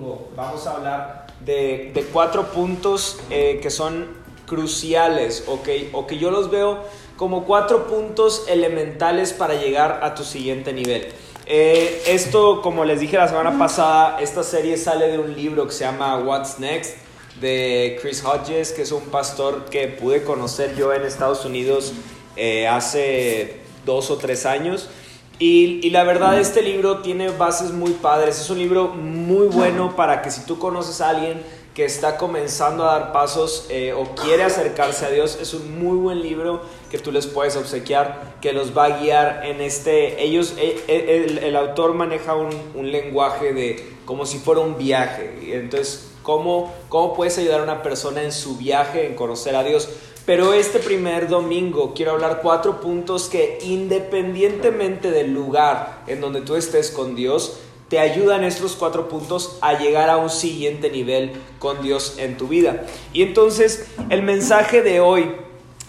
domingo vamos a hablar de, de cuatro puntos eh, que son cruciales o que, o que yo los veo como cuatro puntos elementales para llegar a tu siguiente nivel. Eh, esto, como les dije la semana pasada, esta serie sale de un libro que se llama What's Next de Chris Hodges, que es un pastor que pude conocer yo en Estados Unidos eh, hace dos o tres años. Y, la verdad este libro tiene bases muy padres, es un libro muy bueno para que si tú conoces a alguien que está comenzando a dar pasos eh, o quiere acercarse a Dios, es un muy buen libro que tú les puedes obsequiar, que los va a guiar en este, ellos, eh, eh, el, autor maneja un, un, lenguaje de como si fuera un viaje, entonces, ¿cómo, ¿cómo puedes ayudar a una persona en su viaje, en conocer a Dios? Pero este primer domingo quiero hablar cuatro puntos que independientemente del lugar en donde tú estés con Dios, te ayudan estos cuatro puntos a llegar a un siguiente nivel con Dios en tu vida. Y entonces el mensaje de hoy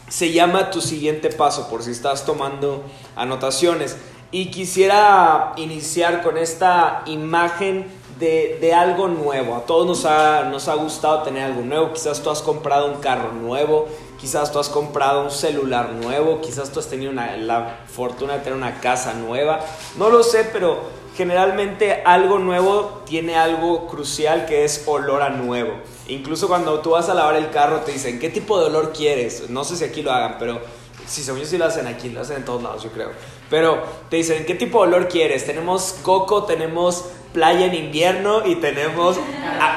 se llama tu siguiente paso, por si estás tomando anotaciones. Y quisiera iniciar con esta imagen de, algo nuevo. A todos nos ha, nos ha gustado tener algo nuevo. Quizás tú has comprado un carro nuevo, quizás tú has comprado un celular nuevo, quizás tú has tenido la fortuna de tener una casa nueva. No lo sé, pero generalmente algo nuevo tiene algo crucial que es olor a nuevo. Incluso cuando tú vas a lavar el carro te dicen, ¿qué tipo de olor quieres? No sé si aquí lo hagan, pero si según yo sí lo hacen aquí, lo hacen en todos lados, yo creo. Pero te dicen, ¿qué tipo de olor quieres? Tenemos coco, tenemos playa en invierno y tenemos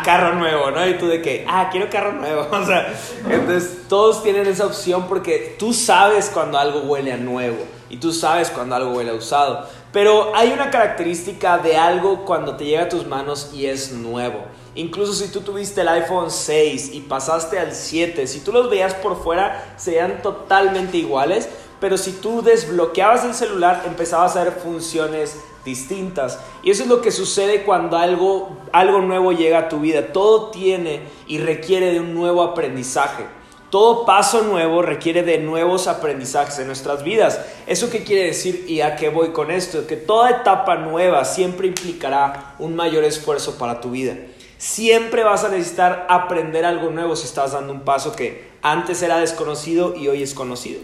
carro nuevo, ¿no? Y tú de que, ah, quiero carro nuevo. O sea, entonces todos tienen esa opción porque tú sabes cuando algo huele a nuevo y tú sabes cuando algo huele a usado. Pero hay una característica de algo cuando te llega a tus manos y es nuevo. Incluso si tú tuviste el iPhone 6 y pasaste al 7, si tú los veías por fuera, serían totalmente iguales. Pero si tú desbloqueabas el celular, empezabas a ver funciones distintas. Y eso es lo que sucede cuando algo, algo nuevo llega a tu vida. Todo tiene y requiere de un nuevo aprendizaje. Todo paso nuevo requiere de nuevos aprendizajes en nuestras vidas. ¿Eso qué quiere decir y a qué voy con esto? Que toda etapa nueva siempre implicará un mayor esfuerzo para tu vida. Siempre vas a necesitar aprender algo nuevo si estás dando un paso que antes era desconocido y hoy es conocido.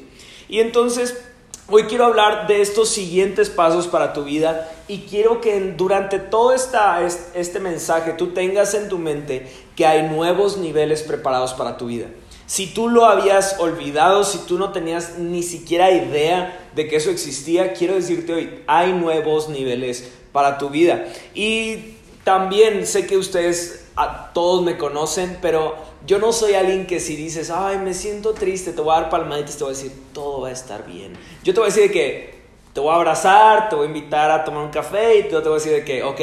Y entonces Hoy quiero hablar de estos siguientes pasos para tu vida y quiero que durante todo esta, este mensaje tú tengas en tu mente que hay nuevos niveles preparados para tu vida. Si tú lo habías olvidado, si tú no tenías ni siquiera idea de que eso existía, quiero decirte hoy, hay nuevos niveles para tu vida. Y también sé que ustedes a todos me conocen, pero yo no soy alguien que si dices, ay, me siento triste, te voy a dar palmaditas, te voy a decir, todo va a estar bien. Yo te voy a decir que te voy a abrazar, te voy a invitar a tomar un café y yo te voy a decir de que, ok,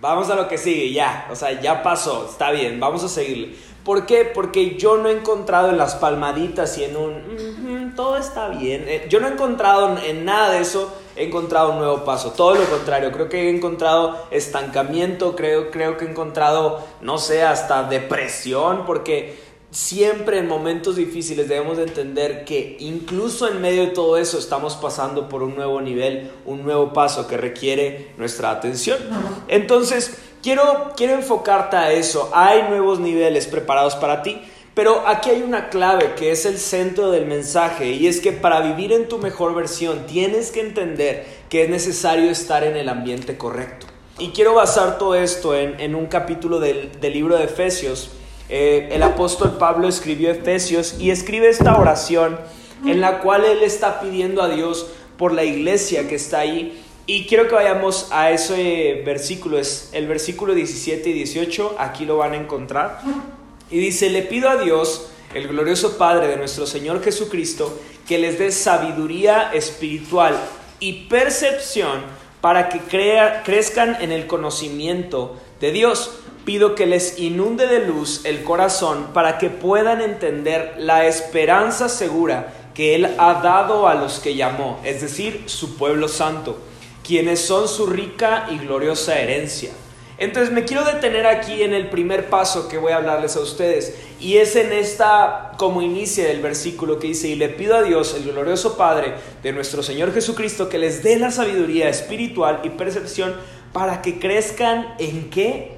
vamos a lo que sigue, ya, o sea, ya pasó, está bien, vamos a seguirle. ¿Por qué? Porque yo no he encontrado en las palmaditas y en un, todo está bien, eh, yo no he encontrado en nada de eso he encontrado un nuevo paso. Todo lo contrario, creo que he encontrado estancamiento, creo, creo que he encontrado, no sé, hasta depresión, porque siempre en momentos difíciles debemos de entender que incluso en medio de todo eso estamos pasando por un nuevo nivel, un nuevo paso que requiere nuestra atención. Entonces, quiero, quiero enfocarte a eso. Hay nuevos niveles preparados para ti. Pero aquí hay una clave que es el centro del mensaje y es que para vivir en tu mejor versión tienes que entender que es necesario estar en el ambiente correcto. Y quiero basar todo esto en, un capítulo del, libro de Efesios. Eh, el apóstol Pablo escribió Efesios y escribe esta oración en la cual él está pidiendo a Dios por la iglesia que está ahí. Y quiero que vayamos a ese versículo, es el versículo 17 y 18, aquí lo van a encontrar. Y dice, le pido a Dios, el glorioso Padre de nuestro Señor Jesucristo, que les dé sabiduría espiritual y percepción para que crea, crezcan en el conocimiento de Dios. Pido que les inunde de luz el corazón para que puedan entender la esperanza segura que Él ha dado a los que llamó, es decir, su pueblo santo, quienes son su rica y gloriosa herencia entonces me quiero detener aquí en el primer paso que voy a hablarles a ustedes y es en esta como inicia del versículo que dice y le pido a Dios, el glorioso Padre de nuestro Señor Jesucristo, que les dé la sabiduría espiritual y percepción para que crezcan en qué?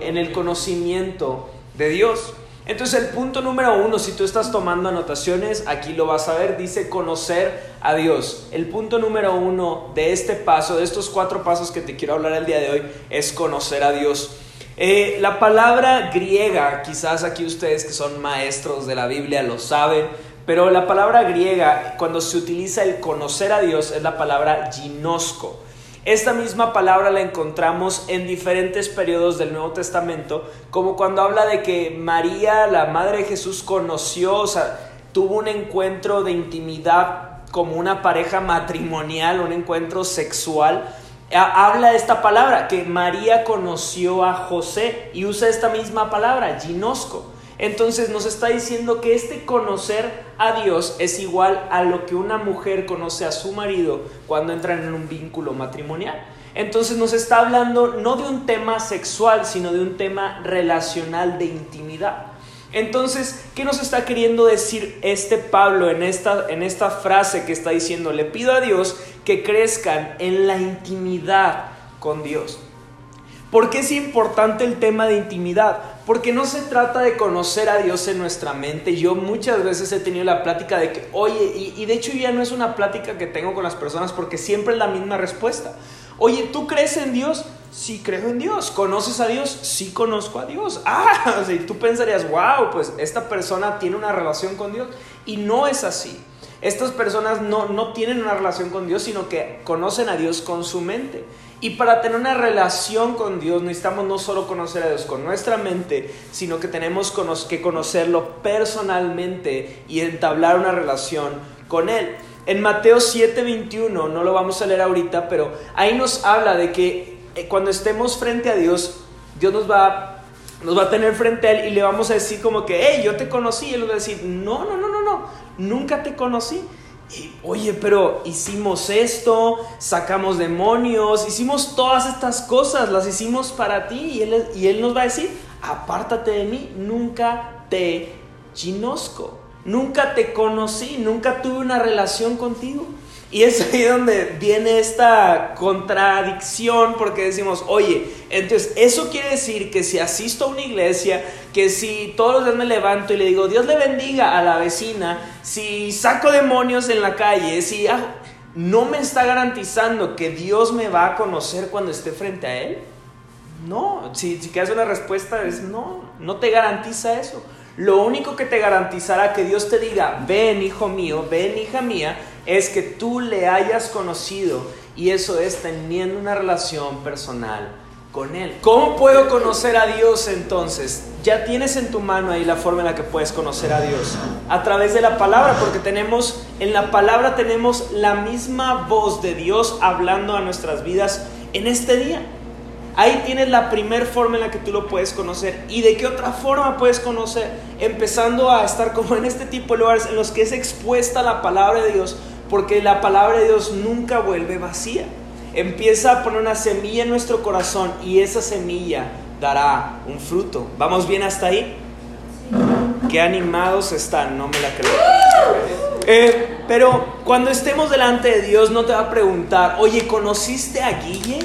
en el conocimiento de Dios. Entonces el punto número uno, si tú estás tomando anotaciones, aquí lo vas a ver, dice conocer a Dios. El punto número uno de este paso, de estos cuatro pasos que te quiero hablar el día de hoy, es conocer a Dios. Eh, la palabra griega, quizás aquí ustedes que son maestros de la Biblia lo saben, pero la palabra griega, cuando se utiliza el conocer a Dios, es la palabra ginosco. Esta misma palabra la encontramos en diferentes periodos del Nuevo Testamento, como cuando habla de que María, la madre de Jesús, conoció, o sea, tuvo un encuentro de intimidad como una pareja matrimonial, un encuentro sexual. Habla esta palabra, que María conoció a José y usa esta misma palabra, ginosco. Entonces nos está diciendo que este conocer a Dios es igual a lo que una mujer conoce a su marido cuando entran en un vínculo matrimonial. Entonces nos está hablando no de un tema sexual, sino de un tema relacional de intimidad. Entonces, ¿qué nos está queriendo decir este Pablo en esta, en esta frase que está diciendo? Le pido a Dios que crezcan en la intimidad con Dios. ¿Por qué es importante el tema de intimidad? Porque no se trata de conocer a Dios en nuestra mente. Yo muchas veces he tenido la plática de que, oye, y, de hecho ya no es una plática que tengo con las personas porque siempre es la misma respuesta. Oye, ¿tú crees en Dios? Sí, creo en Dios. ¿Conoces a Dios? Sí, conozco a Dios. Ah, o sea, tú pensarías, wow, pues esta persona tiene una relación con Dios. Y no es así. Estas personas no, no tienen una relación con Dios, sino que conocen a Dios con su mente. Y para tener una relación con Dios necesitamos no solo conocer a Dios con nuestra mente, sino que tenemos que conocerlo personalmente y entablar una relación con Él. En Mateo 7:21, no lo vamos a leer ahorita, pero ahí nos habla de que eh, cuando estemos frente a Dios, Dios nos va, nos va a tener frente a Él y le vamos a decir como que, hey, yo te conocí. Y Él va a decir, no, no, no, nunca te conocí oye, pero hicimos esto, sacamos demonios, hicimos todas estas cosas, las hicimos para ti. Y él, y él nos va a decir, apártate de mí, nunca te chinosco, nunca te conocí, nunca tuve una relación contigo. Y es ahí donde viene esta contradicción porque decimos, oye, entonces eso quiere decir que si asisto a una iglesia, que si todos los días me levanto y le digo, Dios le bendiga a la vecina, si saco demonios en la calle, si no me está garantizando que Dios me va a conocer cuando esté frente a Él. No, si, si quieres una respuesta es no, no te garantiza eso. Lo único que te garantizará que Dios te diga, ven hijo mío, ven hija mía, es que tú le hayas conocido y eso es teniendo una relación personal con Él. ¿Cómo puedo conocer a Dios entonces? Ya tienes en tu mano ahí la forma en la que puedes conocer a Dios. A través de la palabra, porque tenemos, en la palabra tenemos la misma voz de Dios hablando a nuestras vidas en este día. Ahí tienes la primera forma en la que tú lo puedes conocer. ¿Y de qué otra forma puedes conocer? Empezando a estar como en este tipo de lugares en los que es expuesta la palabra de Dios, porque la palabra de Dios nunca vuelve vacía. Empieza a poner una semilla en nuestro corazón y esa semilla dará un fruto. ¿Vamos bien hasta ahí? Qué animados están, no me la creo. Eh, pero cuando estemos delante de Dios no te va a preguntar, oye, ¿conociste a Guille?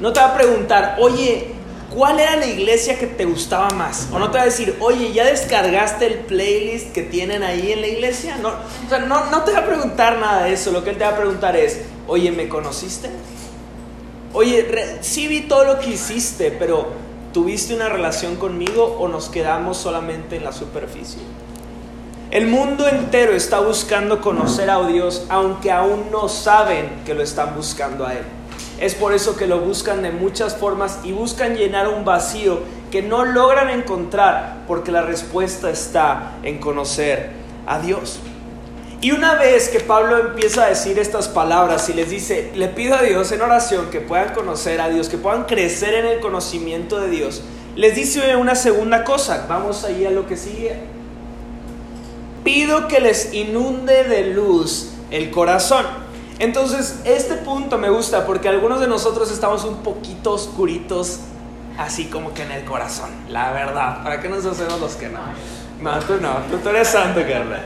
No te va a preguntar, oye, ¿cuál era la iglesia que te gustaba más? O no te va a decir, oye, ¿ya descargaste el playlist que tienen ahí en la iglesia? No, o sea, no, no te va a preguntar nada de eso. Lo que él te va a preguntar es, oye, ¿me conociste? Oye, sí vi todo lo que hiciste, pero ¿tuviste una relación conmigo o nos quedamos solamente en la superficie? El mundo entero está buscando conocer a Dios, aunque aún no saben que lo están buscando a Él. Es por eso que lo buscan de muchas formas y buscan llenar un vacío que no logran encontrar porque la respuesta está en conocer a Dios. Y una vez que Pablo empieza a decir estas palabras y les dice, le pido a Dios en oración que puedan conocer a Dios, que puedan crecer en el conocimiento de Dios, les dice una segunda cosa. Vamos ahí a lo que sigue. Pido que les inunde de luz el corazón. Entonces, este punto me gusta porque algunos de nosotros estamos un poquito oscuritos, así como que en el corazón, la verdad. ¿Para qué nos hacemos los que no? No, tú no, tú, eres santo, Carla.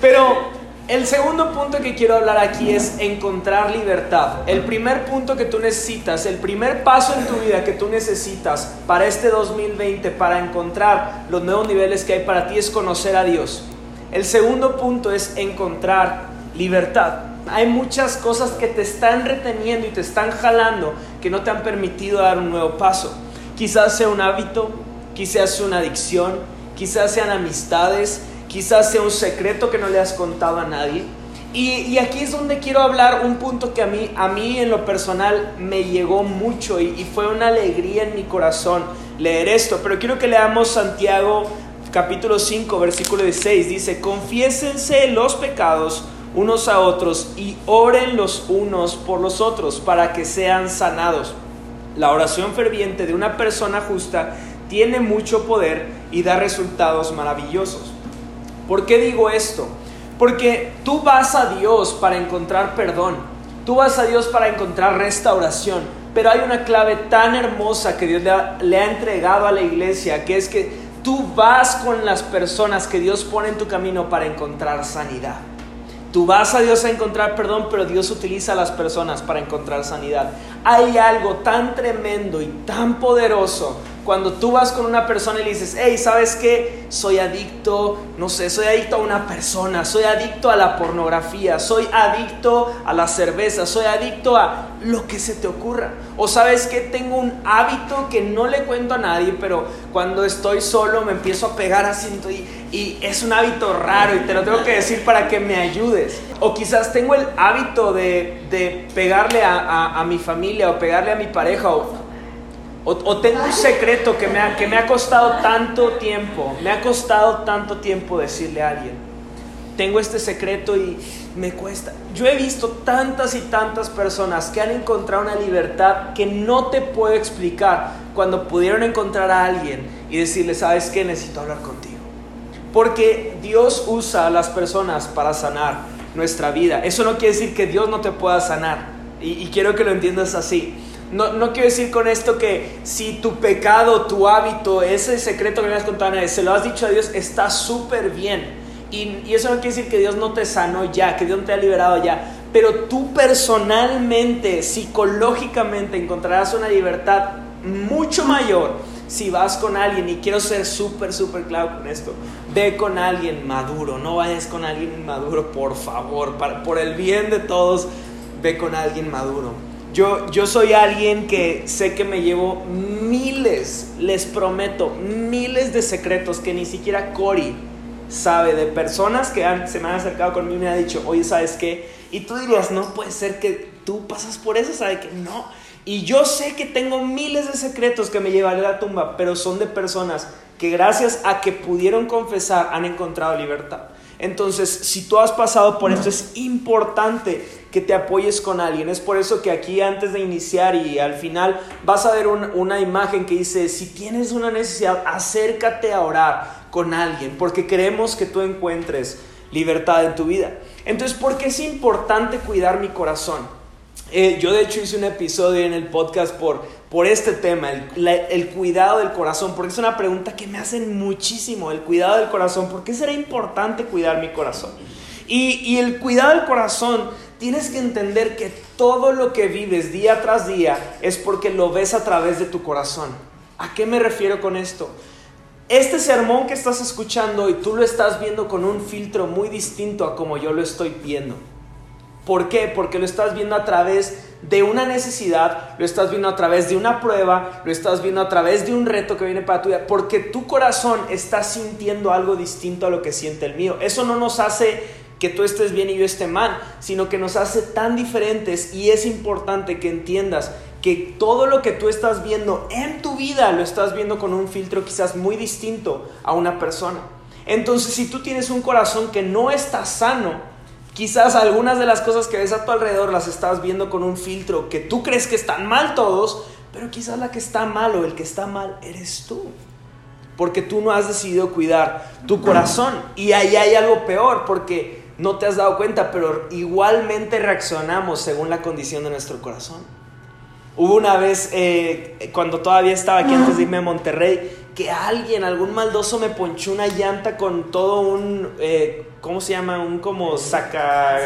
Pero El segundo punto que quiero hablar aquí es encontrar libertad. El primer punto que tú necesitas, el primer paso en tu vida que tú necesitas para este 2020, para encontrar los nuevos niveles que hay para ti, es conocer a Dios. El segundo punto es encontrar libertad. Hay muchas cosas que te están reteniendo y te están jalando que no te han permitido dar un nuevo paso. Quizás sea un hábito, quizás sea una adicción, quizás sean amistades, quizás sea un secreto que no le has contado a nadie. Y, aquí es donde quiero hablar un punto que a mí, a mí en lo personal me llegó mucho y, y fue una alegría en mi corazón leer esto. Pero quiero que leamos Santiago capítulo 5, versículo 16. Dice, confiésense los pecados unos a otros y oren los unos por los otros para que sean sanados. La oración ferviente de una persona justa tiene mucho poder y da resultados maravillosos. ¿Por qué digo esto? Porque tú vas a Dios para encontrar perdón, tú vas a Dios para encontrar restauración, pero hay una clave tan hermosa que Dios le ha, le ha entregado a la iglesia, que es que tú vas con las personas que Dios pone en tu camino para encontrar sanidad. Tú vas a Dios a encontrar perdón, pero Dios utiliza a las personas para encontrar sanidad. Hay algo tan tremendo y tan poderoso cuando tú vas con una persona y le dices, hey, ¿sabes qué? Soy adicto, no sé, soy adicto a una persona, soy adicto a la pornografía, soy adicto a la cerveza, soy adicto a lo que se te ocurra. O sabes que tengo un hábito que no le cuento a nadie, pero cuando estoy solo me empiezo a pegar así y, es un hábito raro y te lo tengo que decir para que me ayudes. O quizás tengo el hábito de, de pegarle a, a mi familia o pegarle a mi pareja o o, tengo un secreto que me, ha, que me ha costado tanto tiempo, me ha costado tanto tiempo decirle a alguien. Tengo este secreto y me cuesta. Yo he visto tantas y tantas personas que han encontrado una libertad que no te puedo explicar cuando pudieron encontrar a alguien y decirle, ¿sabes qué? Necesito hablar contigo. Porque Dios usa a las personas para sanar nuestra vida. Eso no quiere decir que Dios no te pueda sanar. Y, y quiero que lo entiendas así. No, no, quiero decir con esto que si tu pecado, tu hábito, ese secreto que me has contado, se lo has dicho a Dios, está súper bien. Y, y, eso no quiere decir que Dios no te sanó ya, que Dios te ha liberado ya. Pero tú personalmente, psicológicamente, encontrarás una libertad mucho mayor si vas con alguien. Y quiero ser súper, súper claro con esto. Ve con alguien maduro, no vayas con alguien inmaduro, por favor. por el bien de todos, ve con alguien maduro. Yo, yo soy alguien que sé que me llevo miles, les prometo, miles de secretos que ni siquiera Cory sabe de personas que se me han acercado conmigo y me han dicho, oye, ¿sabes qué? Y tú dirías, no puede ser que tú pasas por eso, ¿sabe que no? Y yo sé que tengo miles de secretos que me llevaré a la tumba, pero son de personas que gracias a que pudieron confesar han encontrado libertad. Entonces, si tú has pasado por esto, es importante que te apoyes con alguien. Es por eso que aquí antes de iniciar y al final vas a ver una imagen que dice, si tienes una necesidad, acércate a orar con alguien, porque queremos que tú encuentres libertad en tu vida. Entonces, ¿por qué es importante cuidar mi corazón? Eh, yo de hecho hice un episodio en el podcast por, por este tema, el, el, cuidado del corazón, porque es una pregunta que me hacen muchísimo, el cuidado del corazón, ¿por qué será importante cuidar mi corazón? Y, y el cuidado del corazón, tienes que entender que todo lo que vives día tras día es porque lo ves a través de tu corazón. ¿A qué me refiero con esto? Este sermón que estás escuchando y tú lo estás viendo con un filtro muy distinto a como yo lo estoy viendo. ¿Por qué? Porque lo estás viendo a través de una necesidad, lo estás viendo a través de una prueba, lo estás viendo a través de un reto que viene para tu vida, porque tu corazón está sintiendo algo distinto a lo que siente el mío. Eso no nos hace que tú estés bien y yo esté mal, sino que nos hace tan diferentes y es importante que entiendas que todo lo que tú estás viendo en tu vida lo estás viendo con un filtro quizás muy distinto a una persona. Entonces, si tú tienes un corazón que no está sano, Quizás algunas de las cosas que ves a tu alrededor las estás viendo con un filtro que tú crees que están mal todos, pero quizás la que está mal o el que está mal eres tú. Porque tú no has decidido cuidar tu corazón. Y ahí hay algo peor, porque no te has dado cuenta, pero igualmente reaccionamos según la condición de nuestro corazón. Hubo una vez, eh, cuando todavía estaba aquí antes de irme a Monterrey, que alguien, algún maldoso me ponchó una llanta con todo un, eh, ¿cómo se llama? Un como saca...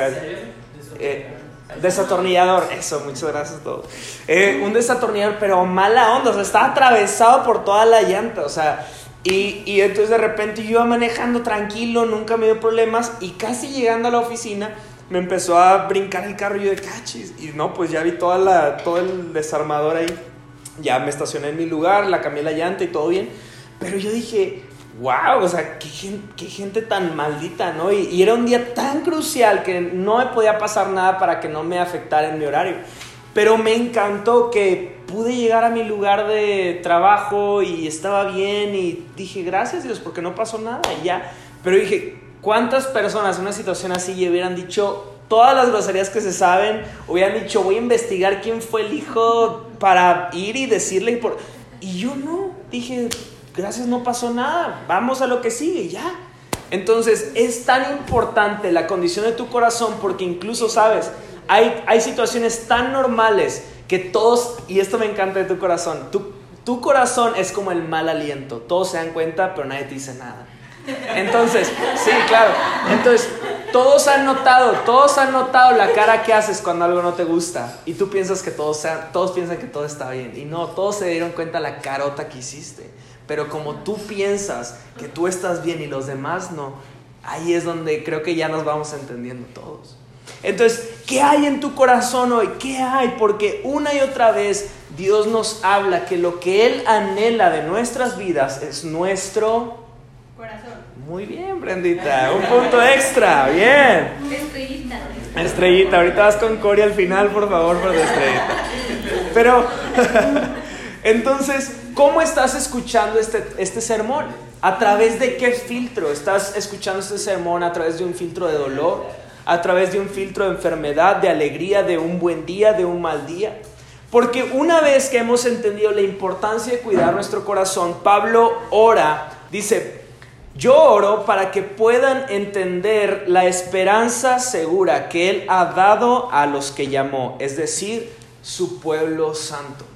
Eh, desatornillador, eso, muchas gracias a todos. Eh, un desatornillador, pero mala onda, o sea, estaba atravesado por toda la llanta, o sea, y, y entonces de repente yo iba manejando tranquilo, nunca me dio problemas, y casi llegando a la oficina, me empezó a brincar el carro y yo de cachis. Y no, pues ya vi toda la, todo el desarmador ahí. Ya me estacioné en mi lugar, la cambié la llanta y todo bien. Pero yo dije, wow, o sea, qué qué gente tan maldita, ¿no? Y, y, era un día tan crucial que no me podía pasar nada para que no me afectara en mi horario. Pero me encantó que pude llegar a mi lugar de trabajo y estaba bien y dije, gracias Dios, porque no pasó nada y ya. Pero dije, ¿Cuántas personas en una situación así hubieran dicho todas las groserías que se saben? Hubieran dicho, voy a investigar quién fue el hijo para ir y decirle. Por... Y yo no, dije, gracias, no pasó nada, vamos a lo que sigue, ya. Entonces es tan importante la condición de tu corazón porque incluso, sabes, hay, hay situaciones tan normales que todos, y esto me encanta de tu corazón, tu, tu corazón es como el mal aliento, todos se dan cuenta pero nadie te dice nada. Entonces, sí, claro. Entonces, todos han notado, todos han notado la cara que haces cuando algo no te gusta. Y tú piensas que todos, todos piensan que todo está bien. Y no, todos se dieron cuenta la carota que hiciste. Pero como tú piensas que tú estás bien y los demás no, ahí es donde creo que ya nos vamos entendiendo todos. Entonces, ¿qué hay en tu corazón hoy? ¿Qué hay? Porque una y otra vez Dios nos habla que lo que Él anhela de nuestras vidas es nuestro muy bien, Brendita. Un punto extra. Bien. Estrellita. Estrellita. Ahorita vas con Cory al final, por favor, por la estrellita. Pero, entonces, ¿cómo estás escuchando este, este sermón? ¿A través de qué filtro? ¿Estás escuchando este sermón a través de un filtro de dolor? ¿A través de un filtro de enfermedad, de alegría, de un buen día, de un mal día? Porque una vez que hemos entendido la importancia de cuidar nuestro corazón, Pablo ora, dice, yo oro para que puedan entender la esperanza segura que Él ha dado a los que llamó, es decir, su pueblo santo.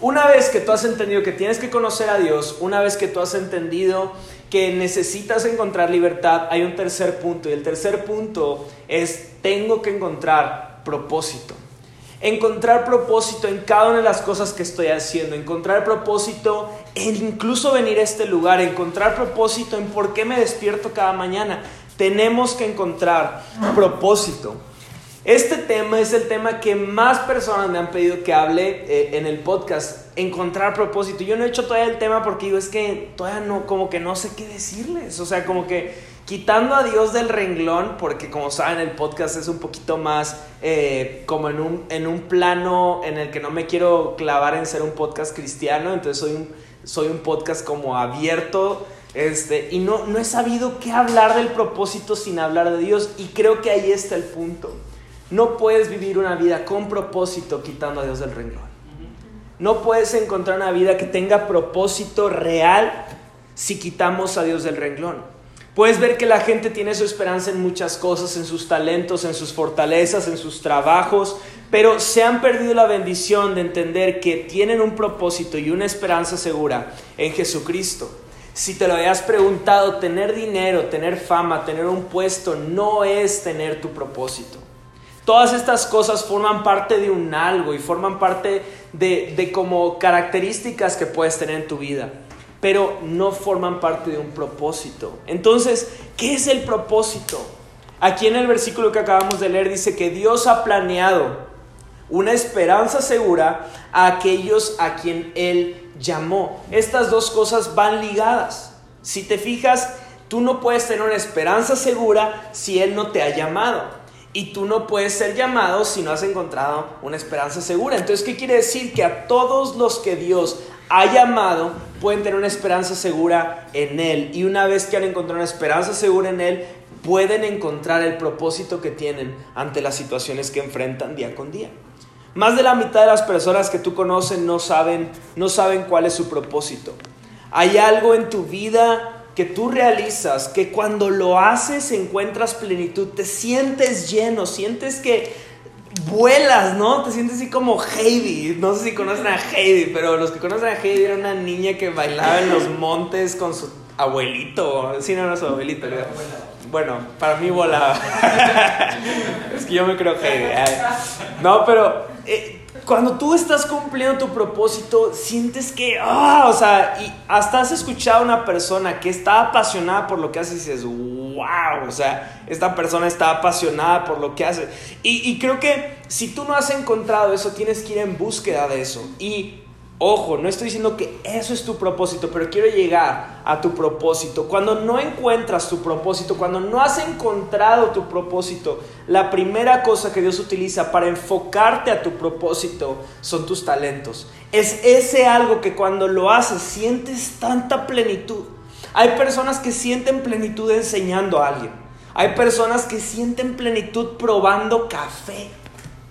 Una vez que tú has entendido que tienes que conocer a Dios, una vez que tú has entendido que necesitas encontrar libertad, hay un tercer punto. Y el tercer punto es, tengo que encontrar propósito. Encontrar propósito en cada una de las cosas que estoy haciendo. Encontrar propósito en incluso venir a este lugar. Encontrar propósito en por qué me despierto cada mañana. Tenemos que encontrar propósito. Este tema es el tema que más personas me han pedido que hable eh, en el podcast, encontrar propósito. Yo no he hecho todavía el tema porque digo, es que todavía no, como que no sé qué decirles. O sea, como que quitando a Dios del renglón, porque como saben el podcast es un poquito más eh, como en un, en un plano en el que no me quiero clavar en ser un podcast cristiano, entonces soy un, soy un podcast como abierto. Este, y no, no he sabido qué hablar del propósito sin hablar de Dios y creo que ahí está el punto. No puedes vivir una vida con propósito quitando a Dios del renglón. No puedes encontrar una vida que tenga propósito real si quitamos a Dios del renglón. Puedes ver que la gente tiene su esperanza en muchas cosas, en sus talentos, en sus fortalezas, en sus trabajos, pero se han perdido la bendición de entender que tienen un propósito y una esperanza segura en Jesucristo. Si te lo habías preguntado, tener dinero, tener fama, tener un puesto, no es tener tu propósito. Todas estas cosas forman parte de un algo y forman parte de, como características que puedes tener en tu vida pero no forman parte de un propósito. Entonces, ¿qué es el propósito? Aquí en el versículo que acabamos de leer dice que Dios ha planeado una esperanza segura a aquellos a quien Él llamó. Estas dos cosas van ligadas. Si te fijas, tú no puedes tener una esperanza segura si Él no te ha llamado. Y tú no puedes ser llamado si no has encontrado una esperanza segura. Entonces, ¿qué quiere decir? Que a todos los que Dios ha llamado pueden tener una esperanza segura en Él. Y una vez que han encontrado una esperanza segura en Él, pueden encontrar el propósito que tienen ante las situaciones que enfrentan día con día. Más de la mitad de las personas que tú conoces no saben, no saben cuál es su propósito. Hay algo en tu vida que tú realizas, que cuando lo haces encuentras plenitud, te sientes lleno, sientes que vuelas, ¿no? Te sientes así como Heidi. No sé si conocen a Heidi, pero los que conocen a Heidi era una niña que bailaba en los montes con su abuelito. Sí, no, no, su abuelito. Bueno, para mí volaba. es que yo me creo Heidi. No, pero eh, cuando tú estás cumpliendo tu propósito, sientes que, ah, o sea, y hasta has escuchado a una persona que está apasionada por lo que hace y dices, wow, o sea, esta persona está apasionada por lo que hace. Y, y creo que si tú no has encontrado eso, tienes que ir en búsqueda de eso. Y Ojo, no estoy diciendo que eso es tu propósito, pero quiero llegar a tu propósito. Cuando no encuentras tu propósito, cuando no has encontrado tu propósito, la primera cosa que Dios utiliza para enfocarte a tu propósito son tus talentos. Es ese algo que cuando lo haces sientes tanta plenitud. Hay personas que sienten plenitud enseñando a alguien. Hay personas que sienten plenitud probando café.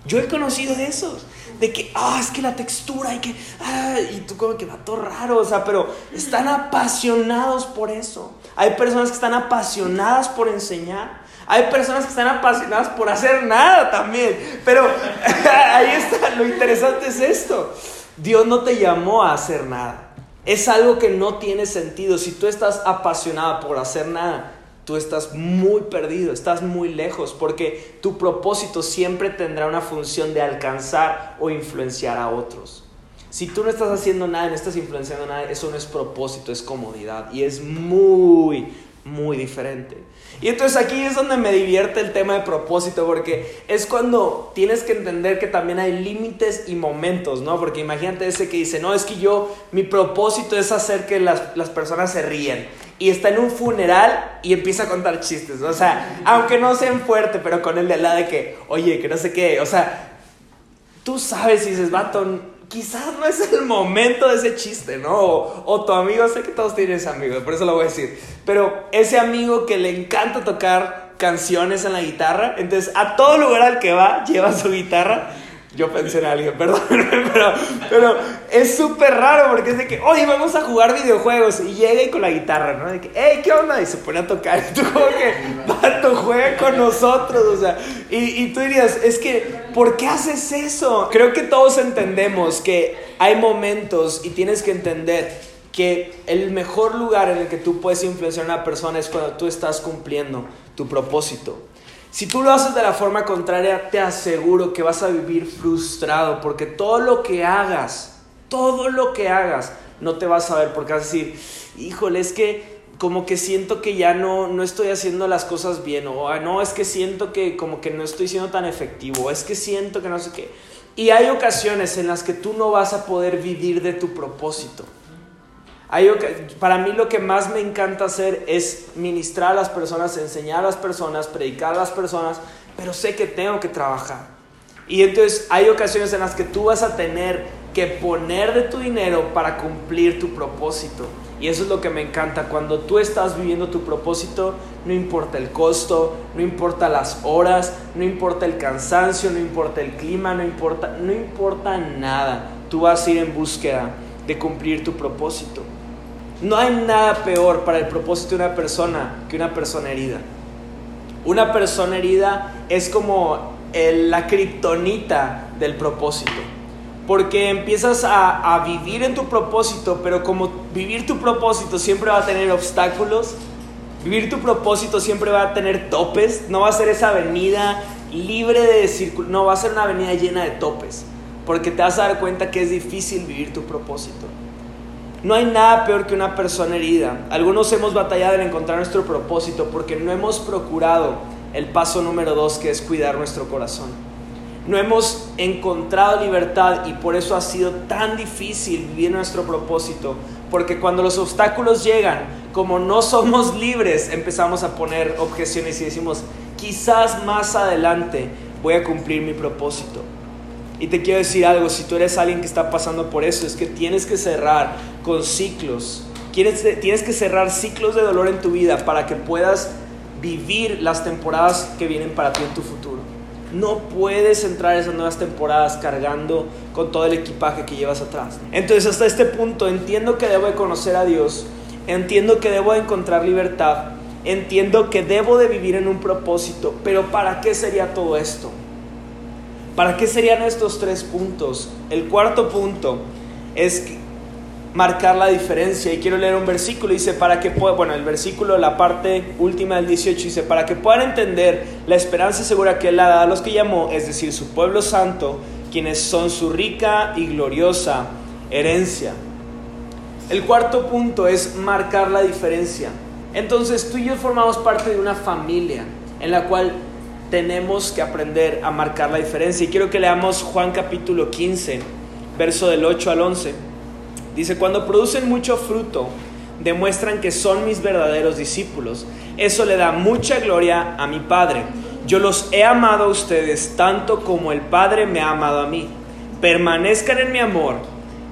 Yo he conocido de esos de que, ah, es que la textura y que, ah, y tú como que va todo raro, o sea, pero están apasionados por eso. Hay personas que están apasionadas por enseñar. Hay personas que están apasionadas por hacer nada también. Pero ahí está, lo interesante es esto. Dios no te llamó a hacer nada. Es algo que no tiene sentido. Si tú estás apasionada por hacer nada, tú estás muy perdido, estás muy lejos, porque tu propósito siempre tendrá una función de alcanzar o influenciar a otros. Si tú no estás haciendo nada, no estás influenciando nada, eso no es propósito, es comodidad y es muy, muy diferente. Y entonces aquí es donde me divierte el tema de propósito, porque es cuando tienes que entender que también hay límites y momentos, ¿no? Porque imagínate ese que dice, no, es que yo, mi propósito es hacer que las, las personas se ríen y está en un funeral y empieza a contar chistes. O sea, aunque no sean fuerte, pero con el de lado de que, oye, que no sé qué. O sea, tú sabes y dices, vato, quizás no es el momento de ese chiste, ¿no? O, tu amigo, sé que todos tienen ese amigo, por eso lo voy a decir. Pero ese amigo que le encanta tocar canciones en la guitarra, entonces a todo lugar al que va lleva su guitarra yo pensé en alguien, perdón, pero, es súper raro porque es de que, oye, vamos a jugar videojuegos y llega y con la guitarra, ¿no? De que, hey, ¿qué onda? Y se pone a tocar. Y tú como que, vato, juega con nosotros, o sea. Y, y tú dirías, es que, ¿por qué haces eso? Creo que todos entendemos que hay momentos y tienes que entender que el mejor lugar en el que tú puedes influenciar a una persona es cuando tú estás cumpliendo tu propósito. Si tú lo haces de la forma contraria, te aseguro que vas a vivir frustrado porque todo lo que hagas, todo lo que hagas, no te vas a ver porque vas a decir, híjole, es que como que siento que ya no, no estoy haciendo las cosas bien, o no, es que siento que como que no estoy siendo tan efectivo, es que siento que no sé qué. Y hay ocasiones en las que tú no vas a poder vivir de tu propósito para mí lo que más me encanta hacer es ministrar a las personas, enseñar a las personas, predicar a las personas, pero sé que tengo que trabajar. Y entonces hay ocasiones en las que tú vas a tener que poner de tu dinero para cumplir tu propósito. Y eso es lo que me encanta. Cuando tú estás viviendo tu propósito, no importa el costo, no importa las horas, no importa el cansancio, no importa el clima, no importa, no importa nada. Tú vas a ir en búsqueda de cumplir tu propósito. No hay nada peor para el propósito de una persona que una persona herida. Una persona herida es como la kriptonita del propósito. Porque empiezas a, vivir en tu propósito, pero como vivir tu propósito siempre va a tener obstáculos, vivir tu propósito siempre va a tener topes, no va a ser esa avenida libre de círculo, no va a ser una avenida llena de topes, porque te vas a dar cuenta que es difícil vivir tu propósito. No hay nada peor que una persona herida. Algunos hemos batallado en encontrar nuestro propósito porque no hemos procurado el paso número dos que es cuidar nuestro corazón. No hemos encontrado libertad y por eso ha sido tan difícil vivir nuestro propósito. Porque cuando los obstáculos llegan, como no somos libres, empezamos a poner objeciones y decimos, quizás más adelante voy a cumplir mi propósito. Y te quiero decir algo, si tú eres alguien que está pasando por eso, es que tienes que cerrar con ciclos. Tienes que cerrar ciclos de dolor en tu vida para que puedas vivir las temporadas que vienen para ti en tu futuro. No puedes entrar esas nuevas temporadas cargando con todo el equipaje que llevas atrás. Entonces hasta este punto entiendo que debo de conocer a Dios, entiendo que debo de encontrar libertad, entiendo que debo de vivir en un propósito, pero ¿para qué sería todo esto? ¿Para qué serían estos tres puntos? El cuarto punto es marcar la diferencia. Y quiero leer un versículo, dice, para que puedan, bueno, el versículo, la parte última del 18, dice, para que puedan entender la esperanza segura que Él dado a los que llamó, es decir, su pueblo santo, quienes son su rica y gloriosa herencia. El cuarto punto es marcar la diferencia. Entonces tú y yo formamos parte de una familia en la cual tenemos que aprender a marcar la diferencia. Y quiero que leamos Juan capítulo 15, verso del 8 al 11. Dice, cuando producen mucho fruto, demuestran que son mis verdaderos discípulos. Eso le da mucha gloria a mi Padre. Yo los he amado a ustedes tanto como el Padre me ha amado a mí. Permanezcan en mi amor.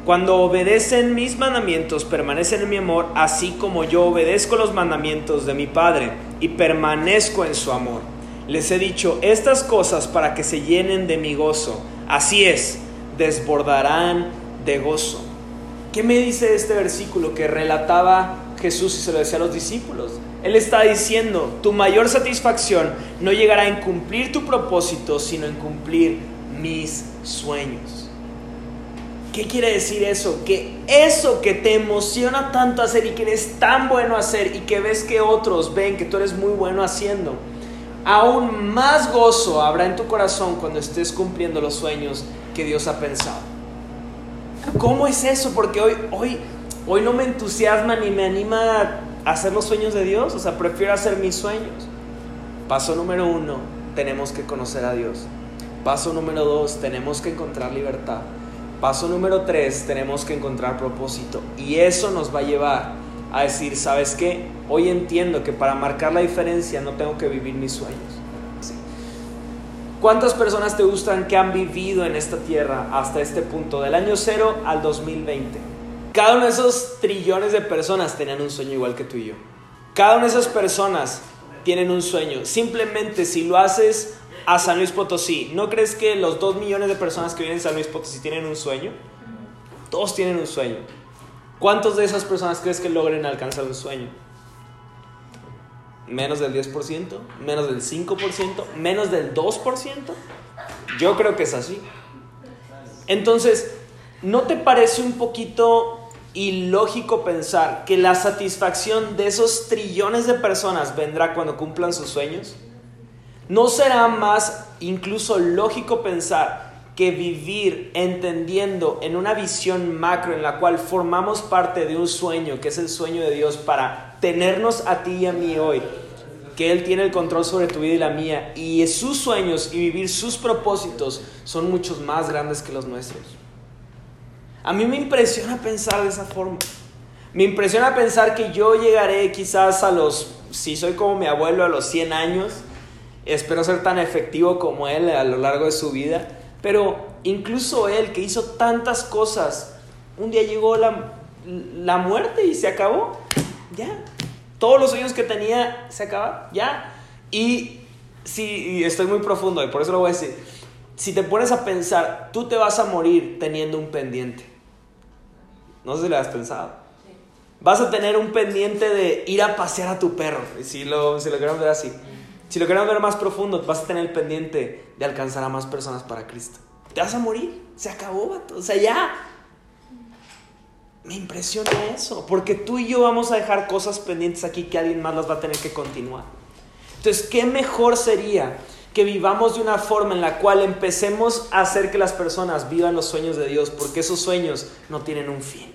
Cuando obedecen mis mandamientos, permanecen en mi amor, así como yo obedezco los mandamientos de mi Padre y permanezco en su amor. Les he dicho estas cosas para que se llenen de mi gozo. Así es, desbordarán de gozo. ¿Qué me dice este versículo que relataba Jesús y se lo decía a los discípulos? Él está diciendo, tu mayor satisfacción no llegará en cumplir tu propósito, sino en cumplir mis sueños. ¿Qué quiere decir eso? Que eso que te emociona tanto hacer y que eres tan bueno hacer y que ves que otros ven que tú eres muy bueno haciendo, aún más gozo habrá en tu corazón cuando estés cumpliendo los sueños que Dios ha pensado. ¿Cómo es eso? Porque hoy, hoy, hoy no me entusiasma ni me anima a hacer los sueños de Dios. O sea, prefiero hacer mis sueños. Paso número uno, tenemos que conocer a Dios. Paso número dos, tenemos que encontrar libertad. Paso número tres, tenemos que encontrar propósito. Y eso nos va a llevar a decir, ¿sabes qué? Hoy entiendo que para marcar la diferencia no tengo que vivir mis sueños. ¿Cuántas personas te gustan que han vivido en esta tierra hasta este punto, del año cero al 2020? Cada uno de esos trillones de personas tenían un sueño igual que tú y yo. Cada una de esas personas tienen un sueño. Simplemente si lo haces a San Luis Potosí, ¿no crees que los dos millones de personas que viven en San Luis Potosí tienen un sueño? Todos tienen un sueño. ¿Cuántos de esas personas crees que logren alcanzar un sueño? menos del 10%, menos del 5%, menos del 2%. Yo creo que es así. Entonces, ¿no te parece un poquito ilógico pensar que la satisfacción de esos trillones de personas vendrá cuando cumplan sus sueños? ¿No será más incluso lógico pensar que vivir entendiendo en una visión macro en la cual formamos parte de un sueño, que es el sueño de Dios para tenernos a ti y a mí hoy, que Él tiene el control sobre tu vida y la mía, y sus sueños y vivir sus propósitos son muchos más grandes que los nuestros. A mí me impresiona pensar de esa forma. Me impresiona pensar que yo llegaré quizás a los, si soy como mi abuelo, a los 100 años, espero ser tan efectivo como él a lo largo de su vida, pero incluso él que hizo tantas cosas, un día llegó la, la muerte y se acabó. Ya, todos los sueños que tenía se acaban, ya. Y si estoy muy profundo y por eso lo voy a decir, si te pones a pensar, tú te vas a morir teniendo un pendiente. No sé si lo has pensado. Vas a tener un pendiente de ir a pasear a tu perro, si lo, si lo queremos ver así. Si lo queremos ver más profundo, vas a tener el pendiente de alcanzar a más personas para Cristo. Te vas a morir, se acabó, vato. O sea, ya. Me impresiona eso, porque tú y yo vamos a dejar cosas pendientes aquí que alguien más las va a tener que continuar. Entonces, ¿qué mejor sería que vivamos de una forma en la cual empecemos a hacer que las personas vivan los sueños de Dios, porque esos sueños no tienen un fin?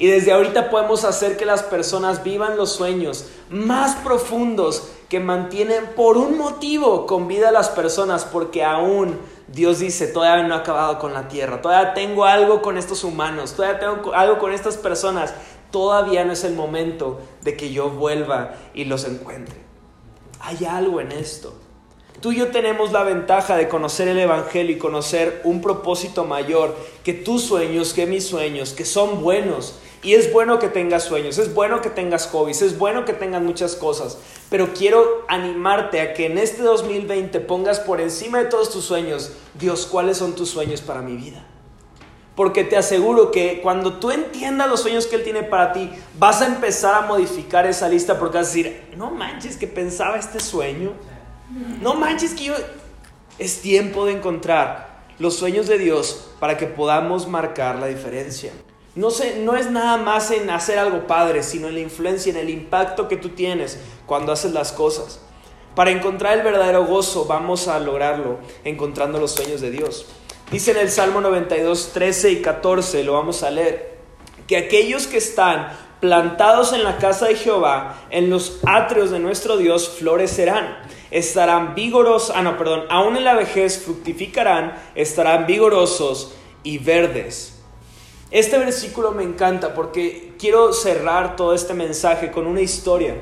Y desde ahorita podemos hacer que las personas vivan los sueños más profundos que mantienen por un motivo con vida a las personas, porque aún Dios dice, todavía no he acabado con la tierra, todavía tengo algo con estos humanos, todavía tengo algo con estas personas, todavía no es el momento de que yo vuelva y los encuentre. Hay algo en esto. Tú y yo tenemos la ventaja de conocer el Evangelio y conocer un propósito mayor que tus sueños, que mis sueños, que son buenos y es bueno que tengas sueños, es bueno que tengas hobbies, es bueno que tengas muchas cosas, pero quiero animarte a que en este 2020 pongas por encima de todos tus sueños, Dios, ¿cuáles son tus sueños para mi vida? Porque te aseguro que cuando tú entiendas los sueños que Él tiene para ti, vas a empezar a modificar esa lista porque vas a decir, no manches que pensaba este sueño, no manches que yo Es tiempo de encontrar los sueños de Dios para que podamos marcar la diferencia. No, sé, no es nada más en hacer algo padre, sino en la influencia, en el impacto que tú tienes cuando haces las cosas. Para encontrar el verdadero gozo vamos a lograrlo encontrando los sueños de Dios. Dice en el Salmo 92, 13 y 14, lo vamos a leer, que aquellos que están plantados en la casa de Jehová, en los atrios de nuestro Dios, florecerán. Estarán vigorosos, ah no, perdón, aún en la vejez fructificarán, estarán vigorosos y verdes. Este versículo me encanta porque quiero cerrar todo este mensaje con una historia.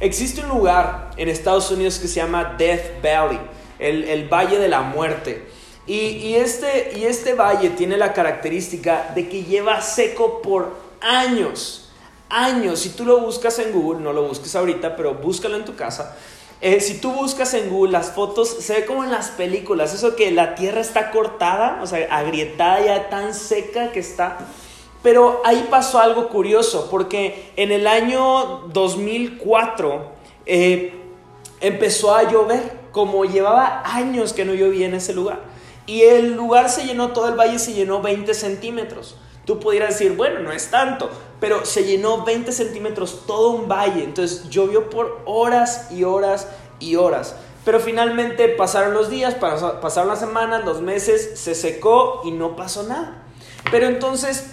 Existe un lugar en Estados Unidos que se llama Death Valley, el, Valle de la Muerte. Y, este, y este valle tiene la característica de que lleva seco por años, años. Si tú lo buscas en Google, no lo busques ahorita, pero búscalo en tu casa. Eh, si tú buscas en Google las fotos, se ve como en las películas, eso que la tierra está cortada, o sea, agrietada ya tan seca que está. Pero ahí pasó algo curioso, porque en el año 2004 eh, empezó a llover, como llevaba años que no llovía en ese lugar. Y el lugar se llenó, todo el valle se llenó 20 centímetros. Tú pudieras decir, bueno, no es tanto, pero se llenó 20 centímetros todo un valle. Entonces llovió por horas y horas y horas. Pero finalmente pasaron los días, pasaron las semanas, los meses, se secó y no pasó nada. Pero entonces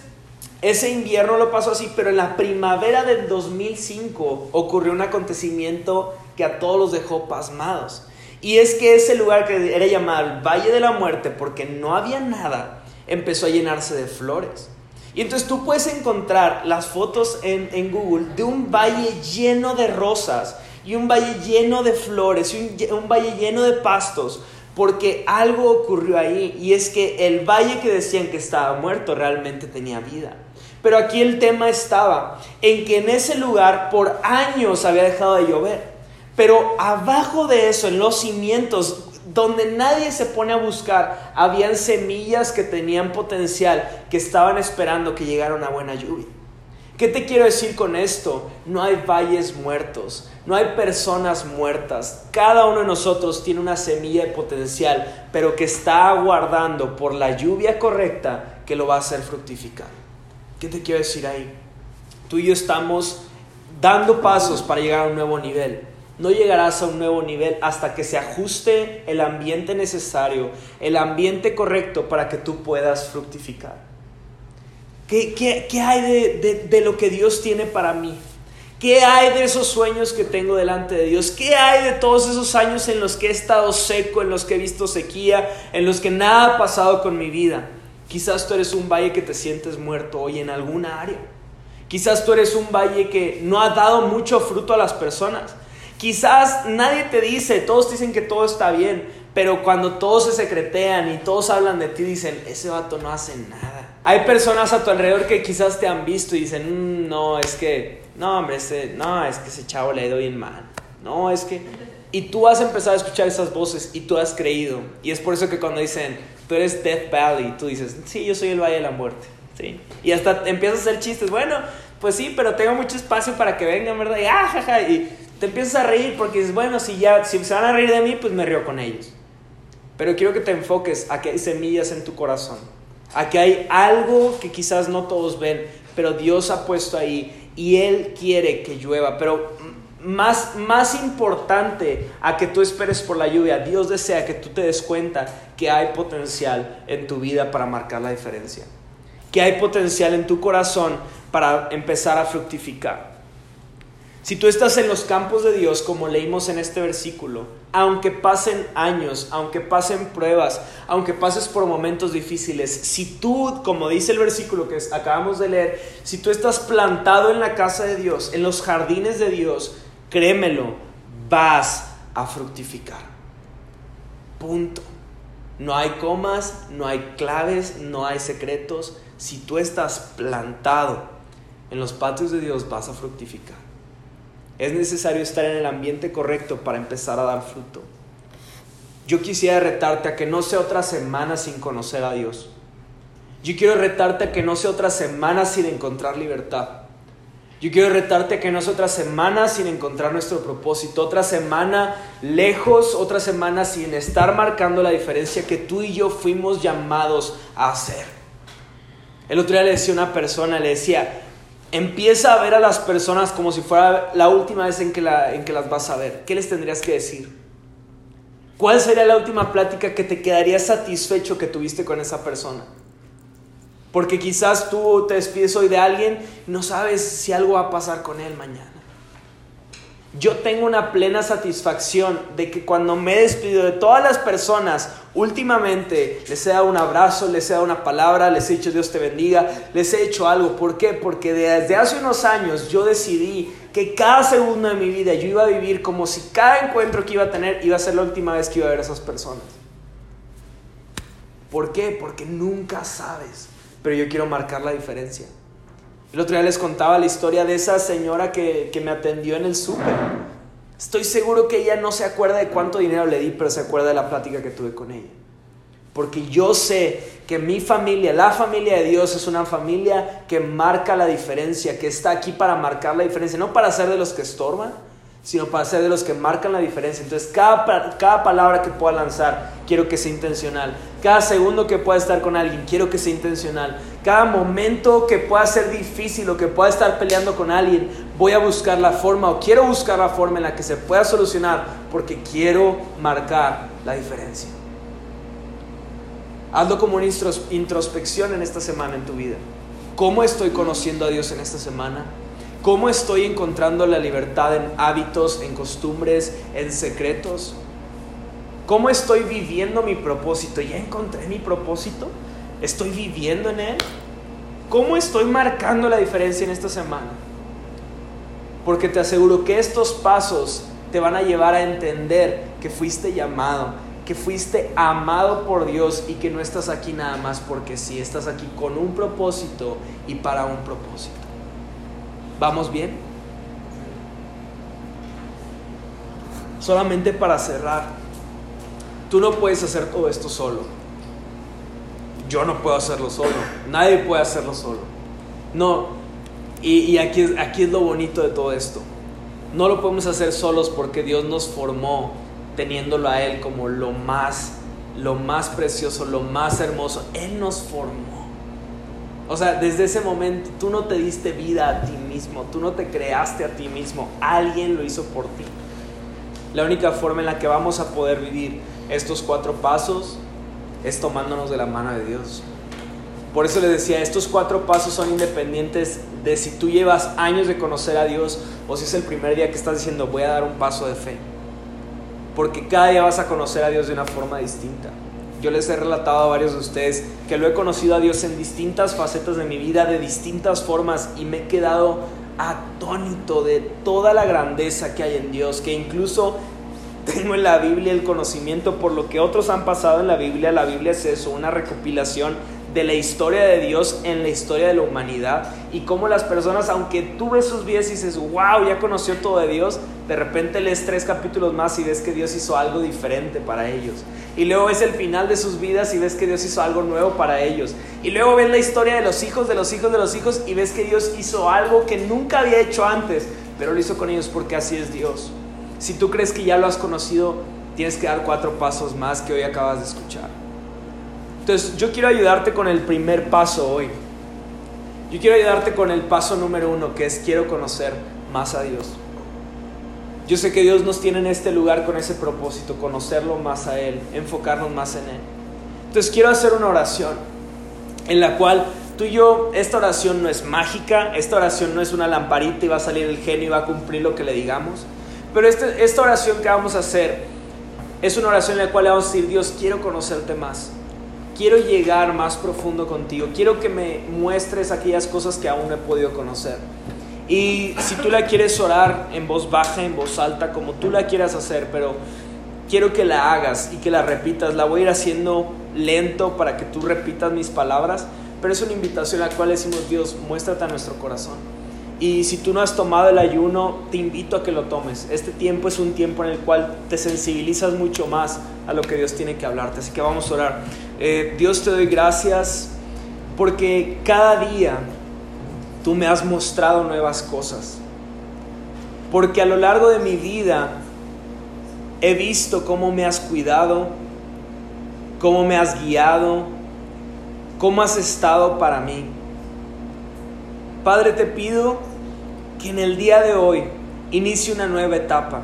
ese invierno lo pasó así, pero en la primavera del 2005 ocurrió un acontecimiento que a todos los dejó pasmados. Y es que ese lugar que era llamado Valle de la Muerte, porque no había nada, empezó a llenarse de flores. Y entonces tú puedes encontrar las fotos en, Google de un valle lleno de rosas y un valle lleno de flores y un, un valle lleno de pastos, porque algo ocurrió ahí y es que el valle que decían que estaba muerto realmente tenía vida. Pero aquí el tema estaba en que en ese lugar por años había dejado de llover. Pero abajo de eso, en los cimientos, donde nadie se pone a buscar, habían semillas que tenían potencial, que estaban esperando que llegara una buena lluvia. ¿Qué te quiero decir con esto? No hay valles muertos, no hay personas muertas. Cada uno de nosotros tiene una semilla de potencial, pero que está aguardando por la lluvia correcta que lo va a hacer fructificar. ¿Qué te quiero decir ahí? Tú y yo estamos dando pasos para llegar a un nuevo nivel no llegarás a un nuevo nivel hasta que se ajuste el ambiente necesario, el ambiente correcto para que tú puedas fructificar. ¿Qué, hay de, de lo que Dios tiene para mí? ¿Qué hay de esos sueños que tengo delante de Dios? ¿Qué hay de todos esos años en los que he estado seco, en los que he visto sequía, en los que nada ha pasado con mi vida? Quizás tú eres un valle que te sientes muerto hoy en alguna área. Quizás tú eres un valle que no ha dado mucho fruto a las personas. Quizás nadie te dice, todos dicen que todo está bien, pero cuando todos se secretean y todos hablan de ti, dicen, ese vato no hace nada. Hay personas a tu alrededor que quizás te han visto y dicen, mm, no, es que, no, hombre, ese, no, es que ese chavo le ha ido bien mal. No, es que... Y tú has empezado a escuchar esas voces y tú has creído. Y es por eso que cuando dicen, tú eres Death Valley, tú dices, sí, yo soy el Valle de la Muerte. ¿Sí? Y hasta empiezas a hacer chistes, bueno, pues sí, pero tengo mucho espacio para que vengan, ¿verdad? Y, ah, jaja, y te empiezas a reír porque dices, bueno, si ya si se van a reír de mí, pues me río con ellos. Pero quiero que te enfoques a que hay semillas en tu corazón, a que hay algo que quizás no todos ven, pero Dios ha puesto ahí y Él quiere que llueva. Pero más, más importante a que tú esperes por la lluvia, Dios desea que tú te des cuenta que hay potencial en tu vida para marcar la diferencia, que hay potencial en tu corazón para empezar a fructificar. Si tú estás en los campos de Dios, como leímos en este versículo, aunque pasen años, aunque pasen pruebas, aunque pases por momentos difíciles, si tú, como dice el versículo que acabamos de leer, si tú estás plantado en la casa de Dios, en los jardines de Dios, créemelo, vas a fructificar. Punto. No hay comas, no hay claves, no hay secretos. Si tú estás plantado en los patios de Dios, vas a fructificar. Es necesario estar en el ambiente correcto para empezar a dar fruto. Yo quisiera retarte a que no sea otra semana sin conocer a Dios. Yo quiero retarte a que no sea otra semana sin encontrar libertad. Yo quiero retarte que no es otra semana sin encontrar nuestro propósito, otra semana lejos, otra semana sin estar marcando la diferencia que tú y yo fuimos llamados a hacer. El otro día le decía a una persona, le decía, empieza a ver a las personas como si fuera la última vez en que, las vas a ver. ¿Qué les tendrías que decir? ¿Cuál sería la última plática que te quedaría satisfecho que tuviste con esa persona? Porque quizás tú te despides hoy de alguien y no sabes si algo va a pasar con él mañana. Yo tengo una plena satisfacción de que cuando me despido de todas las personas, últimamente les he dado un abrazo, les he dado una palabra, les he dicho Dios te bendiga, les he hecho algo. ¿Por qué? Porque desde hace unos años yo decidí que cada segundo de mi vida yo iba a vivir como si cada encuentro que iba a tener iba a ser la última vez que iba a ver a esas personas. ¿Por qué? Porque nunca sabes pero yo quiero marcar la diferencia. El otro día les contaba la historia de esa señora que, me atendió en el súper. Estoy seguro que ella no se acuerda de cuánto dinero le di, pero se acuerda de la plática que tuve con ella. Porque yo sé que mi familia, la familia de Dios, es una familia que marca la diferencia, que está aquí para marcar la diferencia, no para ser de los que estorban, sino para ser de los que marcan la diferencia. Entonces, cada, cada palabra que pueda lanzar, quiero que sea intencional. Cada segundo que pueda estar con alguien, quiero que sea intencional. Cada momento que pueda ser difícil o que pueda estar peleando con alguien, voy a buscar la forma o quiero buscar la forma en la que se pueda solucionar porque quiero marcar la diferencia. Hazlo como una introspección en esta semana en tu vida. ¿Cómo estoy conociendo a Dios en esta semana? ¿Cómo estoy encontrando la libertad en hábitos, en costumbres, en secretos? ¿Cómo estoy viviendo mi propósito? ¿Ya encontré mi propósito? ¿Estoy viviendo en él? ¿Cómo estoy marcando la diferencia en esta semana? Porque te aseguro que estos pasos te van a llevar a entender que fuiste llamado, que fuiste amado por Dios y que no estás aquí nada más porque sí, estás aquí con un propósito y para un propósito. ¿Vamos bien? Solamente para cerrar, tú no puedes hacer todo esto solo. Yo no puedo hacerlo solo. Nadie puede hacerlo solo. No. Y, aquí, es, aquí es lo bonito de todo esto. No lo podemos hacer solos porque Dios nos formó teniéndolo a Él como lo más, lo más precioso, lo más hermoso. Él nos formó. O sea, desde ese momento tú no te diste vida a ti mismo, tú no te creaste a ti mismo, alguien lo hizo por ti. La única forma en la que vamos a poder vivir estos cuatro pasos es tomándonos de la mano de Dios. Por eso les decía, estos cuatro pasos son independientes de si tú llevas años de conocer a Dios o si es el primer día que estás diciendo voy a dar un paso de fe. Porque cada día vas a conocer a Dios de una forma distinta. Yo les he relatado a varios de ustedes que lo he conocido a Dios en distintas facetas de mi vida, de distintas formas, y me he quedado atónito de toda la grandeza que hay en Dios, que incluso tengo en la Biblia el conocimiento por lo que otros han pasado en la Biblia. La Biblia es eso, una recopilación de la historia de Dios en la historia de la humanidad y cómo las personas, aunque tú ves sus vidas y dices, wow, ya conoció todo de Dios, de repente lees tres capítulos más y ves que Dios hizo algo diferente para ellos. Y luego ves el final de sus vidas y ves que Dios hizo algo nuevo para ellos. Y luego ves la historia de los hijos, de los hijos, de los hijos y ves que Dios hizo algo que nunca había hecho antes, pero lo hizo con ellos porque así es Dios. Si tú crees que ya lo has conocido, tienes que dar cuatro pasos más que hoy acabas de escuchar. Entonces, yo quiero ayudarte con el primer paso hoy. Yo quiero ayudarte con el paso número uno, que es quiero conocer más a Dios. Yo sé que Dios nos tiene en este lugar con ese propósito, conocerlo más a Él, enfocarnos más en Él. Entonces quiero hacer una oración en la cual tú y yo, esta oración no es mágica, esta oración no es una lamparita y va a salir el genio y va a cumplir lo que le digamos, pero este, esta oración que vamos a hacer es una oración en la cual le vamos a decir, Dios, quiero conocerte más quiero llegar más profundo contigo, quiero que me muestres aquellas cosas que aún no he podido conocer. Y si tú la quieres orar en voz baja, en voz alta, como tú la quieras hacer, pero quiero que la hagas y que la repitas, la voy a ir haciendo lento para que tú repitas mis palabras, pero es una invitación a la cual decimos, Dios, muéstrate a nuestro corazón. Y si tú no has tomado el ayuno, te invito a que lo tomes. Este tiempo es un tiempo en el cual te sensibilizas mucho más a lo que Dios tiene que hablarte. Así que vamos a orar. Eh, Dios te doy gracias porque cada día tú me has mostrado nuevas cosas. Porque a lo largo de mi vida he visto cómo me has cuidado, cómo me has guiado, cómo has estado para mí. Padre, te pido que en el día de hoy inicie una nueva etapa.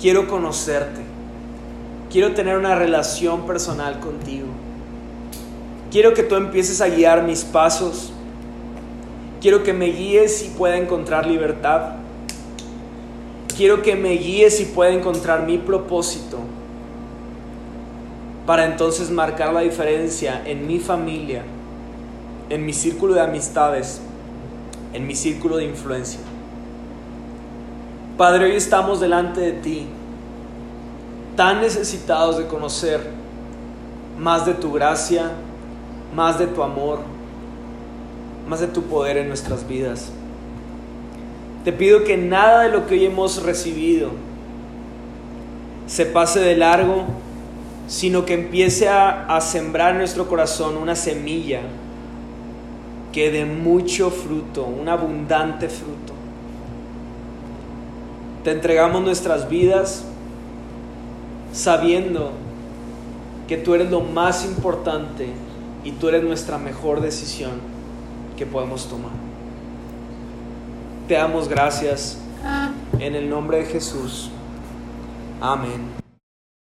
Quiero conocerte. Quiero tener una relación personal contigo. Quiero que tú empieces a guiar mis pasos. Quiero que me guíes y pueda encontrar libertad. Quiero que me guíes y pueda encontrar mi propósito para entonces marcar la diferencia en mi familia, en mi círculo de amistades, en mi círculo de influencia. Padre, hoy estamos delante de ti, tan necesitados de conocer más de tu gracia, más de tu amor, más de tu poder en nuestras vidas. Te pido que nada de lo que hoy hemos recibido se pase de largo, sino que empiece a, a sembrar en nuestro corazón una semilla que dé mucho fruto, un abundante fruto. Te entregamos nuestras vidas sabiendo que tú eres lo más importante y tú eres nuestra mejor decisión que podemos tomar. Te damos gracias en el nombre de Jesús. Amén.